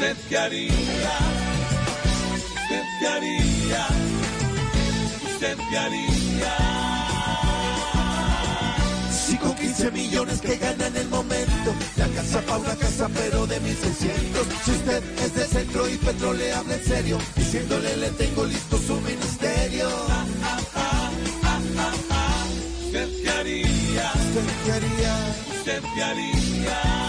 ¿Usted qué haría? ¿Usted qué haría? ¿Usted qué haría? Si con 15 millones que gana en el momento, la casa pa' una casa pero de 1600. Si usted es de centro y Petro le habla en serio, diciéndole le tengo listo su ministerio. ¿Usted qué haría? ¿Usted qué haría? ¿Usted qué haría?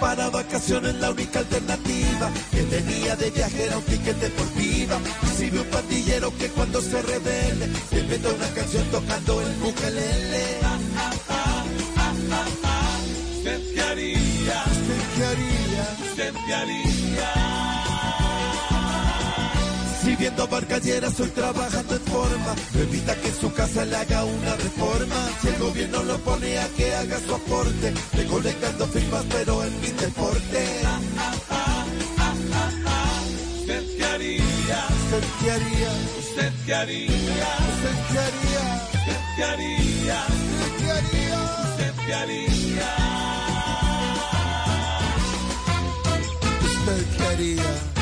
Para vacaciones la única alternativa que tenía de viaje era un ticket deportiva. Y si ve un pandillero que cuando se revele, se inventa una canción tocando el ukelele. ¿Usted qué haría? ¿Usted qué haría? ¿Usted qué haría? Viviendo barcallera, soy trabajando en forma. No evita que su casa le haga una reforma. Si el gobierno lo pone a que haga su aporte, recolectando firmas, pero en mi deporte. Ah, ah, ah, ¿Usted qué haría? ¿Usted qué haría? ¿Usted qué haría? ¿Usted qué haría? ¿Usted qué haría? ¿Usted qué haría? ¿Usted qué haría? ¿Usted qué haría?